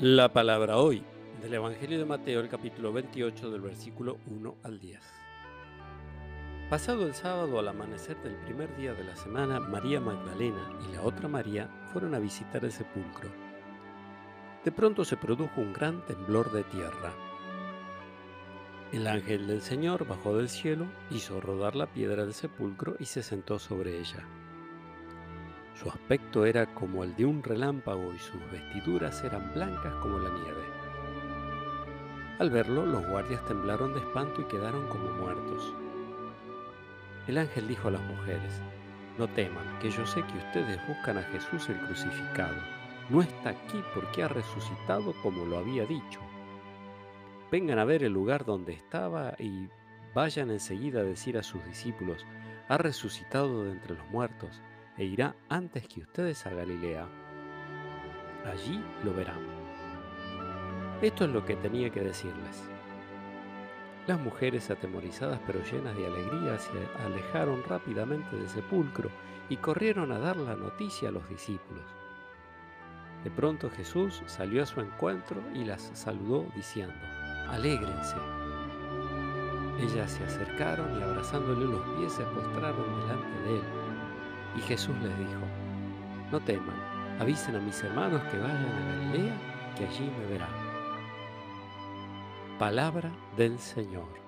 La palabra hoy del Evangelio de Mateo, el capítulo 28, del versículo 1 al 10. Pasado el sábado al amanecer del primer día de la semana, María Magdalena y la otra María fueron a visitar el sepulcro. De pronto se produjo un gran temblor de tierra. El ángel del Señor bajó del cielo, hizo rodar la piedra del sepulcro y se sentó sobre ella. Su aspecto era como el de un relámpago y sus vestiduras eran blancas como la nieve. Al verlo, los guardias temblaron de espanto y quedaron como muertos. El ángel dijo a las mujeres, no teman, que yo sé que ustedes buscan a Jesús el crucificado. No está aquí porque ha resucitado como lo había dicho. Vengan a ver el lugar donde estaba y vayan enseguida a decir a sus discípulos, ha resucitado de entre los muertos e irá antes que ustedes a Galilea. Allí lo verán. Esto es lo que tenía que decirles. Las mujeres atemorizadas pero llenas de alegría se alejaron rápidamente del sepulcro y corrieron a dar la noticia a los discípulos. De pronto Jesús salió a su encuentro y las saludó diciendo, Alégrense. Ellas se acercaron y abrazándole los pies se postraron delante de él. Y Jesús les dijo, no teman, avisen a mis hermanos que vayan a Galilea, que allí me verán. Palabra del Señor.